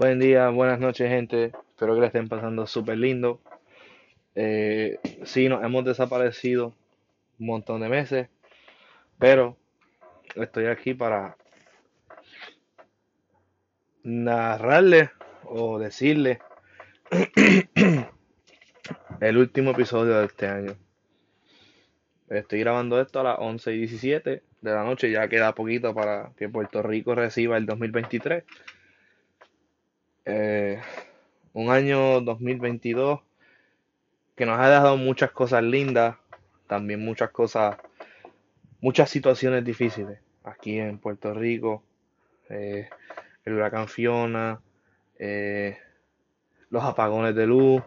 Buen día, buenas noches, gente. Espero que la estén pasando súper lindo. Eh, sí, nos hemos desaparecido un montón de meses, pero estoy aquí para narrarle o decirle el último episodio de este año. Estoy grabando esto a las 11 y 17 de la noche, ya queda poquito para que Puerto Rico reciba el 2023. Eh, un año 2022 que nos ha dejado muchas cosas lindas, también muchas cosas, muchas situaciones difíciles aquí en Puerto Rico. Eh, el huracán Fiona, eh, los apagones de luz,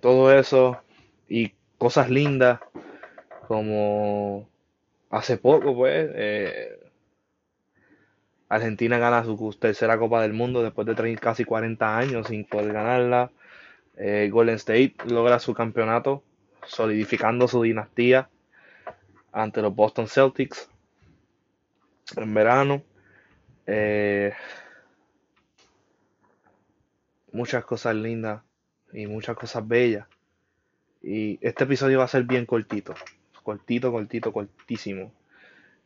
todo eso y cosas lindas como hace poco pues Argentina gana su tercera Copa del Mundo después de casi 40 años sin poder ganarla. Eh, Golden State logra su campeonato, solidificando su dinastía ante los Boston Celtics en verano. Eh, muchas cosas lindas y muchas cosas bellas. Y este episodio va a ser bien cortito. Cortito, cortito, cortísimo.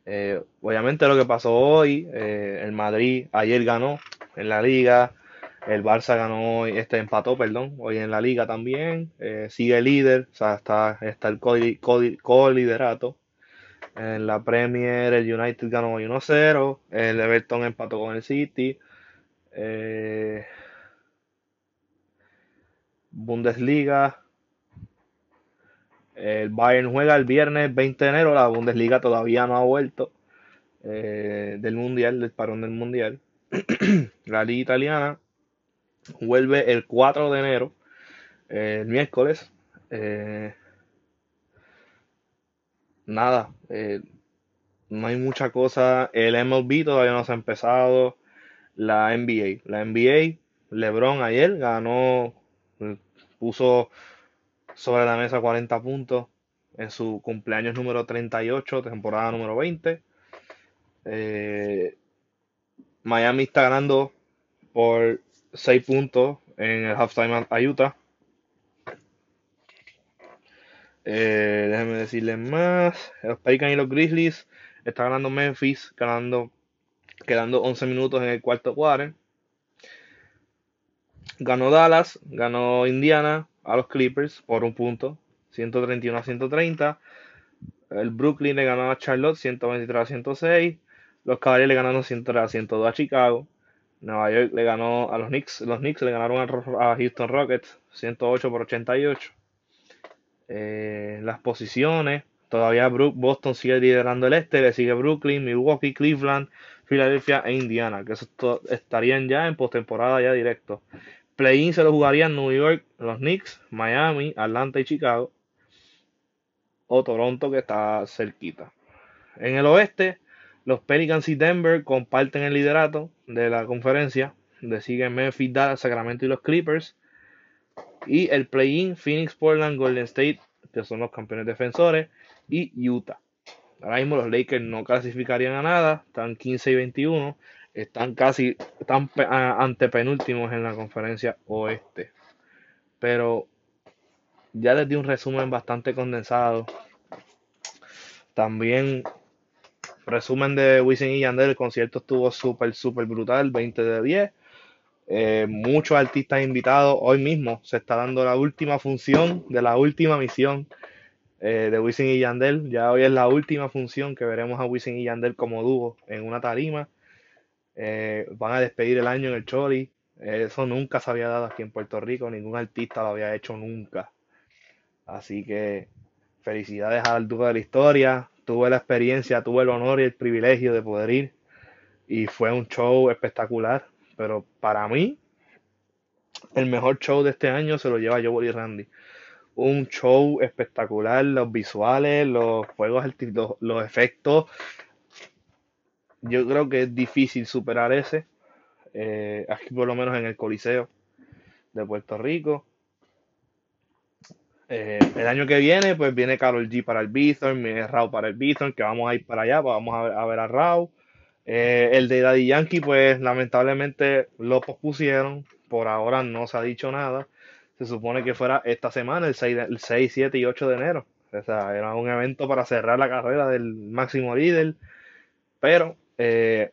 Eh, obviamente lo que pasó hoy, eh, el Madrid ayer ganó en la liga, el Barça ganó hoy, este empató, perdón, hoy en la liga también, eh, sigue líder, o sea, está, está el co-liderato. En la Premier el United ganó hoy 1-0, el Everton empató con el City. Bundesliga, el Bayern juega el viernes 20 de enero, la Bundesliga todavía no ha vuelto eh, del Mundial, del parón del Mundial. la Liga Italiana vuelve el 4 de enero, eh, el miércoles. Eh, nada, no hay mucha cosa. El MLB todavía no se ha empezado. La NBA, la NBA, LeBron ayer ganó, puso sobre la mesa 40 puntos en su cumpleaños número 38, temporada número 20. Eh, Miami está ganando por 6 puntos en el halftime a Utah. Eh, déjenme decirles más. Los Pelicans y los Grizzlies están ganando Memphis, ganando, quedando 11 minutos en el cuarto cuarto. Ganó Dallas, ganó Indiana, a los Clippers por un punto, 131 a 130. El Brooklyn le ganó a Charlotte 123 a 106. Los Cavaliers le ganaron 103 a 102 a Chicago. Nueva York le ganó a los Knicks. Los Knicks le ganaron a Houston Rockets 108 por 88. Eh, las posiciones. Todavía Boston sigue liderando el este. Le sigue Brooklyn, Milwaukee, Cleveland, Filadelfia e Indiana. Que estarían ya en postemporada ya directo. Play-in se lo jugarían New York, los Knicks, Miami, Atlanta y Chicago. O Toronto que está cerquita. En el oeste, los Pelicans y Denver comparten el liderato de la conferencia. Le siguen Memphis, Dallas, Sacramento y los Clippers. Y el play-in, Phoenix, Portland, Golden State, que son los campeones defensores, y Utah. Ahora mismo los Lakers no clasificarían a nada, están 15 y 21 están casi, están antepenúltimos en la conferencia oeste. Pero ya les di un resumen bastante condensado. También resumen de Wisin y Yandel, el concierto estuvo súper, súper brutal, 20 de 10. Eh, muchos artistas invitados. Hoy mismo se está dando la última función de la última misión eh, de Wisin y Yandel. Ya hoy es la última función que veremos a Wisin y Yandel como dúo en una tarima. Eh, van a despedir el año en el Choli. Eso nunca se había dado aquí en Puerto Rico, ningún artista lo había hecho nunca. Así que felicidades al dúo de la historia. Tuve la experiencia, tuve el honor y el privilegio de poder ir. Y fue un show espectacular. Pero para mí, el mejor show de este año se lo lleva Joe y Randy. Un show espectacular, los visuales, los juegos, los, los efectos, yo creo que es difícil superar ese, eh, aquí por lo menos en el Coliseo de Puerto Rico. Eh, el año que viene, pues viene Carol G para el Bithorn, viene Raw para el Bithorn, que vamos a ir para allá, pues vamos a ver a, ver a Raw. Eh, el de Daddy Yankee, pues lamentablemente lo pospusieron. Por ahora no se ha dicho nada. Se supone que fuera esta semana, el 6, el 6 7 y 8 de enero. O sea, era un evento para cerrar la carrera del máximo líder. Pero eh,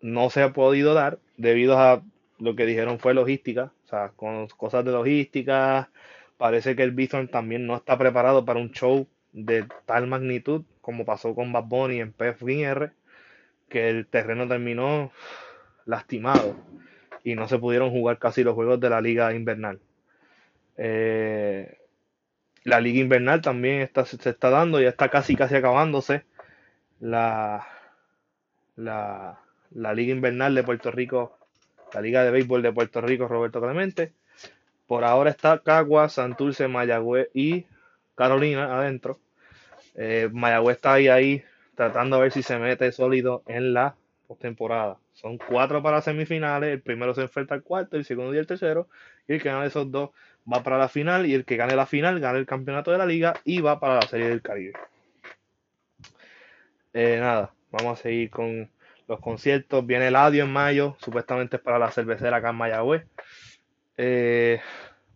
no se ha podido dar debido a lo que dijeron fue logística. O sea, con cosas de logística. Parece que el Bison también no está preparado para un show de tal magnitud como pasó con Bad Bunny en PFR que el terreno terminó lastimado y no se pudieron jugar casi los juegos de la liga invernal. Eh, la liga invernal también está, se está dando, ya está casi casi acabándose. La, la, la liga invernal de Puerto Rico, la liga de béisbol de Puerto Rico, Roberto Clemente. Por ahora está Cagua, Santurce, Mayagüez y Carolina adentro. Eh, Mayagüez está ahí, ahí tratando a ver si se mete sólido en la postemporada. Son cuatro para semifinales, el primero se enfrenta al cuarto, el segundo y el tercero, y el que gane esos dos va para la final, y el que gane la final gana el campeonato de la liga y va para la Serie del Caribe. Eh, nada, vamos a seguir con los conciertos. Viene el Adio en mayo, supuestamente es para la cervecera acá en Mayagüez. Eh,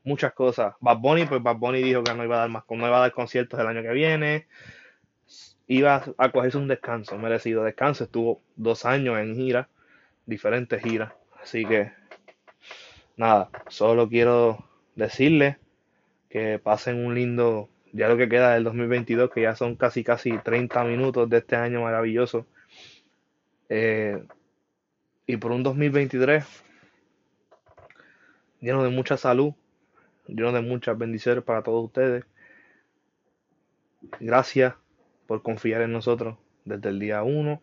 muchas cosas. Bad Bunny, pues Bad Bunny dijo que no iba a dar más, no iba a dar conciertos el año que viene iba a cogerse un descanso, merecido descanso. Estuvo dos años en gira, diferentes giras. Así que, nada, solo quiero decirles que pasen un lindo, ya lo que queda del 2022, que ya son casi, casi 30 minutos de este año maravilloso. Eh, y por un 2023 lleno de mucha salud, lleno de muchas bendiciones para todos ustedes. Gracias por confiar en nosotros desde el día 1.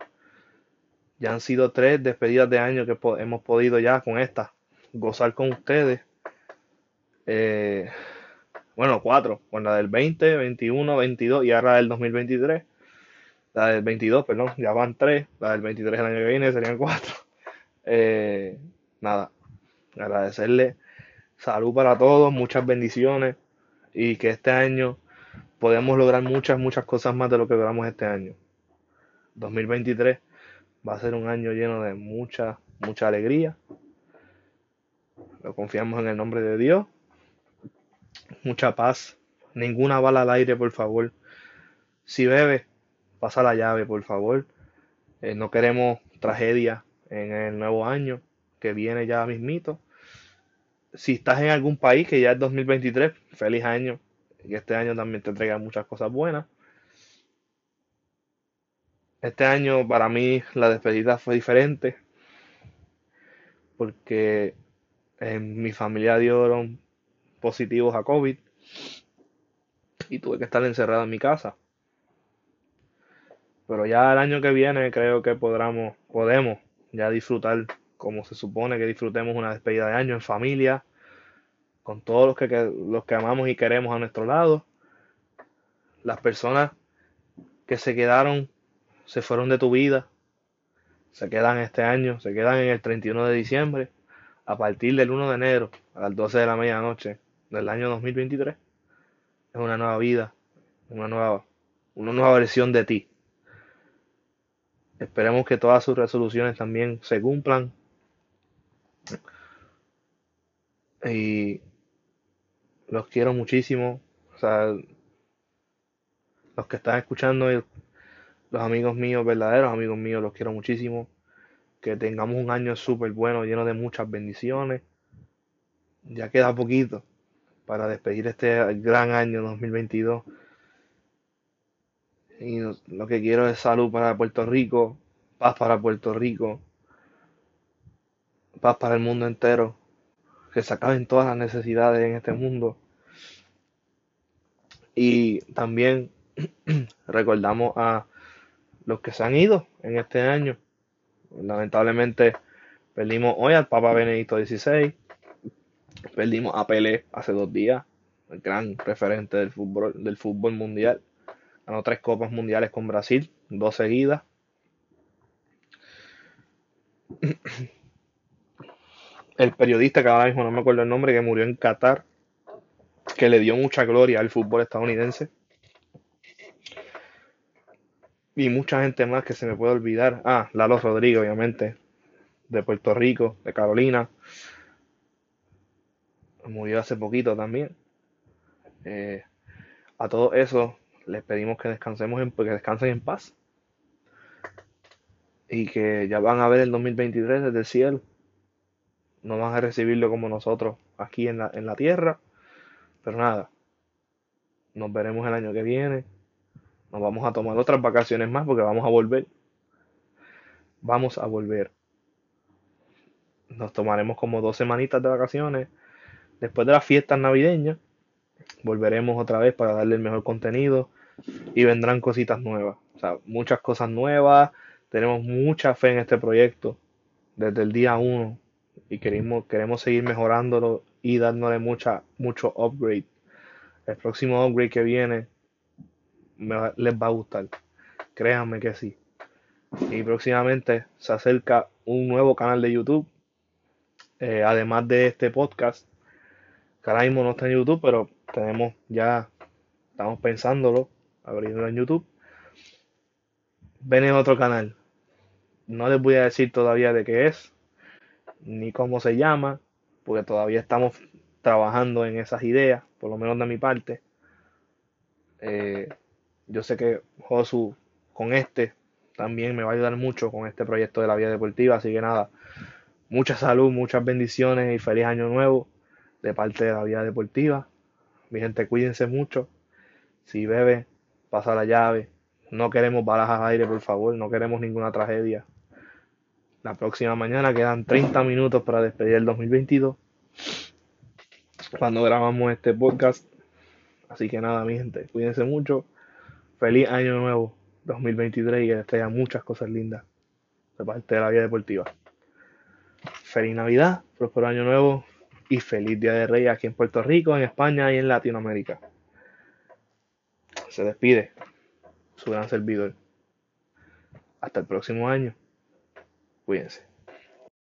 Ya han sido tres despedidas de año que hemos podido ya con esta gozar con ustedes. Eh, bueno, cuatro, con la del 20, 21, 22 y ahora del 2023. La del 22, perdón, ya van tres. La del 23 el año que viene serían cuatro. Eh, nada, agradecerle salud para todos, muchas bendiciones y que este año podemos lograr muchas, muchas cosas más de lo que logramos este año. 2023 va a ser un año lleno de mucha, mucha alegría. Lo confiamos en el nombre de Dios. Mucha paz. Ninguna bala al aire, por favor. Si bebe, pasa la llave, por favor. Eh, no queremos tragedia en el nuevo año que viene ya mismito. Si estás en algún país que ya es 2023, feliz año y este año también te entrega muchas cosas buenas. Este año para mí la despedida fue diferente porque en mi familia dieron positivos a COVID y tuve que estar encerrado en mi casa. Pero ya el año que viene creo que podamos, podemos ya disfrutar como se supone que disfrutemos una despedida de año en familia, con todos los que, los que amamos y queremos a nuestro lado. Las personas que se quedaron, se fueron de tu vida, se quedan este año, se quedan en el 31 de diciembre, a partir del 1 de enero a las 12 de la medianoche del año 2023. Es una nueva vida, una nueva, una nueva versión de ti. Esperemos que todas sus resoluciones también se cumplan. Y los quiero muchísimo. O sea, los que están escuchando, los amigos míos, verdaderos amigos míos, los quiero muchísimo. Que tengamos un año súper bueno, lleno de muchas bendiciones. Ya queda poquito para despedir este gran año 2022. Y lo que quiero es salud para Puerto Rico, paz para Puerto Rico, paz para el mundo entero que se acaben todas las necesidades en este mundo. Y también recordamos a los que se han ido en este año. Lamentablemente perdimos hoy al Papa Benedicto XVI. Perdimos a Pelé hace dos días, el gran referente del fútbol, del fútbol mundial. Ganó tres copas mundiales con Brasil, dos seguidas. el periodista, que ahora mismo no me acuerdo el nombre, que murió en Qatar, que le dio mucha gloria al fútbol estadounidense. y mucha gente más que se me puede olvidar. Ah, Lalo Rodríguez, obviamente, de Puerto Rico, de Carolina. Murió hace poquito también. Eh, a todos esos les pedimos que descansemos en, que descansen en paz. Y que ya van a ver el 2023 desde el cielo. No van a recibirlo como nosotros aquí en la, en la tierra. Pero nada. Nos veremos el año que viene. Nos vamos a tomar otras vacaciones más porque vamos a volver. Vamos a volver. Nos tomaremos como dos semanitas de vacaciones. Después de las fiestas navideñas, volveremos otra vez para darle el mejor contenido y vendrán cositas nuevas. O sea, muchas cosas nuevas. Tenemos mucha fe en este proyecto desde el día uno y queremos, queremos seguir mejorándolo y dándole mucha, mucho upgrade. El próximo upgrade que viene les va a gustar. Créanme que sí. Y próximamente se acerca un nuevo canal de YouTube. Eh, además de este podcast. Que no está en YouTube, pero tenemos ya, estamos pensándolo, abriendo en YouTube. Ven en otro canal. No les voy a decir todavía de qué es, ni cómo se llama, porque todavía estamos trabajando en esas ideas, por lo menos de mi parte. Eh, yo sé que Josu con este también me va a ayudar mucho con este proyecto de la vida deportiva. Así que nada, mucha salud, muchas bendiciones y feliz año nuevo de parte de la vida deportiva. Mi gente, cuídense mucho. Si bebe, pasa la llave. No queremos balas al aire, por favor. No queremos ninguna tragedia. La próxima mañana quedan 30 minutos para despedir el 2022. Cuando grabamos este podcast. Así que nada, mi gente, cuídense mucho. Feliz año nuevo 2023 y que les traiga muchas cosas lindas de parte de la vida deportiva. Feliz Navidad, próspero año nuevo y feliz Día de Reyes aquí en Puerto Rico, en España y en Latinoamérica. Se despide su gran servidor. Hasta el próximo año. Cuídense.